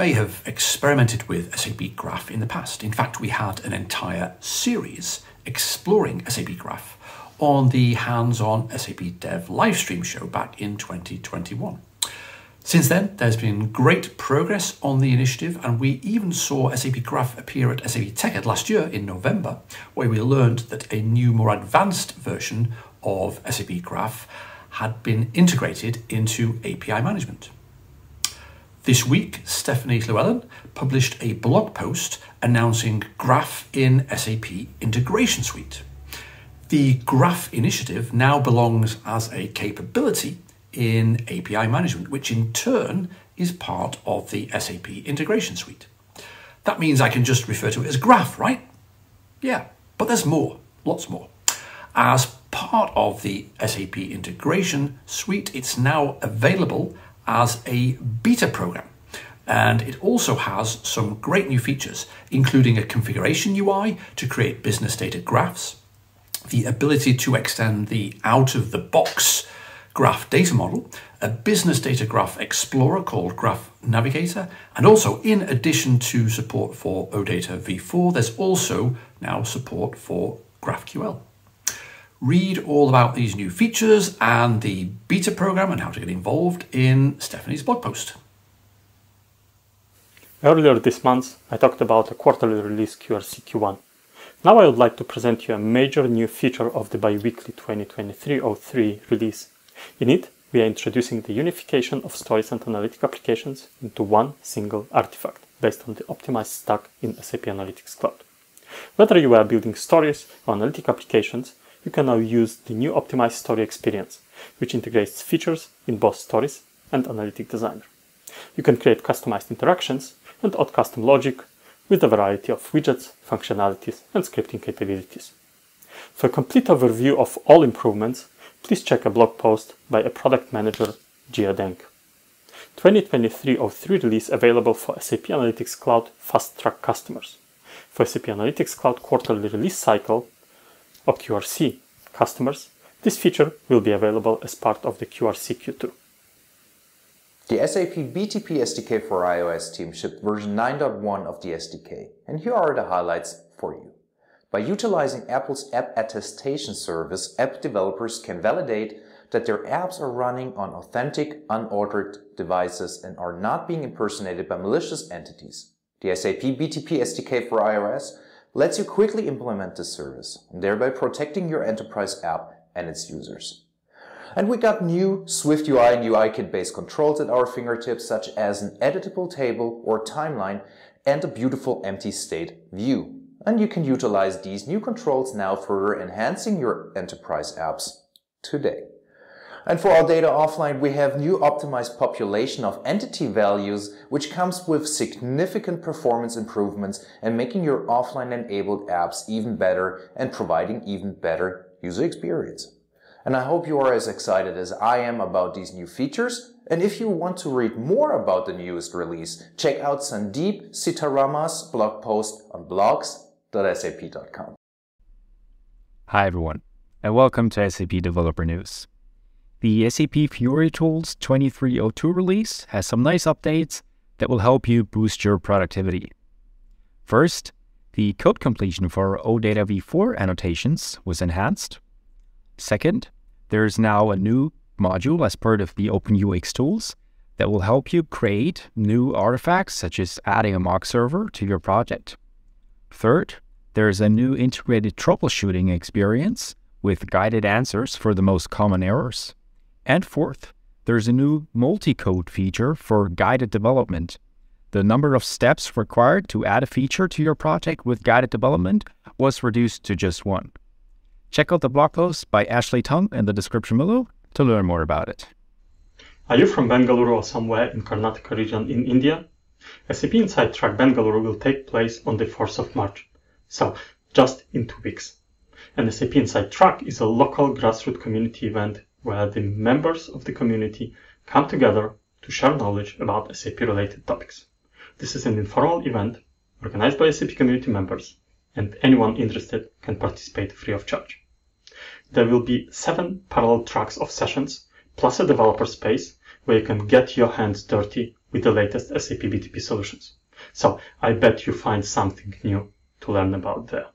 may have experimented with SAP Graph in the past. In fact, we had an entire series exploring SAP Graph on the hands on SAP Dev livestream show back in 2021. Since then, there's been great progress on the initiative, and we even saw SAP Graph appear at SAP TechEd last year in November, where we learned that a new, more advanced version of SAP Graph had been integrated into API management. This week, Stephanie Llewellyn published a blog post announcing Graph in SAP Integration Suite. The Graph initiative now belongs as a capability in API management, which in turn is part of the SAP integration suite. That means I can just refer to it as Graph, right? Yeah, but there's more, lots more. As part of the SAP integration suite, it's now available as a beta program. And it also has some great new features, including a configuration UI to create business data graphs, the ability to extend the out of the box graph data model, a business data graph explorer called Graph Navigator, and also in addition to support for OData v4, there's also now support for GraphQL. Read all about these new features and the beta program and how to get involved in Stephanie's blog post. Earlier this month, I talked about a quarterly release QRC Q1. Now I would like to present you a major new feature of the biweekly 2023-03 release. In it, we are introducing the unification of stories and analytic applications into one single artifact based on the optimized stack in SAP Analytics Cloud. Whether you are building stories or analytic applications, you can now use the new optimized story experience, which integrates features in both stories and Analytic Designer. You can create customized interactions and add custom logic with a variety of widgets, functionalities, and scripting capabilities. For a complete overview of all improvements, please check a blog post by a product manager, Gia Deng. 2023-03 release available for SAP Analytics Cloud Fast Track customers. For SAP Analytics Cloud quarterly release cycle, or QRC customers, this feature will be available as part of the QRC Q2. The SAP BTP SDK for iOS team shipped version 9.1 of the SDK, and here are the highlights for you. By utilizing Apple's App Attestation service, app developers can validate that their apps are running on authentic, unaltered devices and are not being impersonated by malicious entities. The SAP BTP SDK for iOS lets you quickly implement this service, thereby protecting your enterprise app and its users. And we got new Swift UI and UIKit based controls at our fingertips, such as an editable table or timeline and a beautiful empty state view. And you can utilize these new controls now further enhancing your enterprise apps today. And for our data offline, we have new optimized population of entity values, which comes with significant performance improvements and making your offline enabled apps even better and providing even better user experience and I hope you are as excited as I am about these new features. And if you want to read more about the newest release, check out Sandeep Sitarama's blog post on blogs.sap.com. Hi everyone, and welcome to SAP Developer News. The SAP Fiori Tools 2302 release has some nice updates that will help you boost your productivity. First, the code completion for OData v4 annotations was enhanced Second, there is now a new module as part of the OpenUX tools that will help you create new artifacts, such as adding a mock server to your project. Third, there is a new integrated troubleshooting experience with guided answers for the most common errors. And fourth, there's a new multi-code feature for guided development. The number of steps required to add a feature to your project with guided development was reduced to just one. Check out the blog post by Ashley Tung in the description below to learn more about it. Are you from Bengaluru or somewhere in Karnataka region in India? SAP Inside Track Bengaluru will take place on the 4th of March, so just in two weeks. And SAP Inside Track is a local grassroots community event where the members of the community come together to share knowledge about SAP related topics. This is an informal event organized by SAP community members and anyone interested can participate free of charge. There will be seven parallel tracks of sessions, plus a developer space where you can get your hands dirty with the latest SAP BTP solutions. So I bet you find something new to learn about there.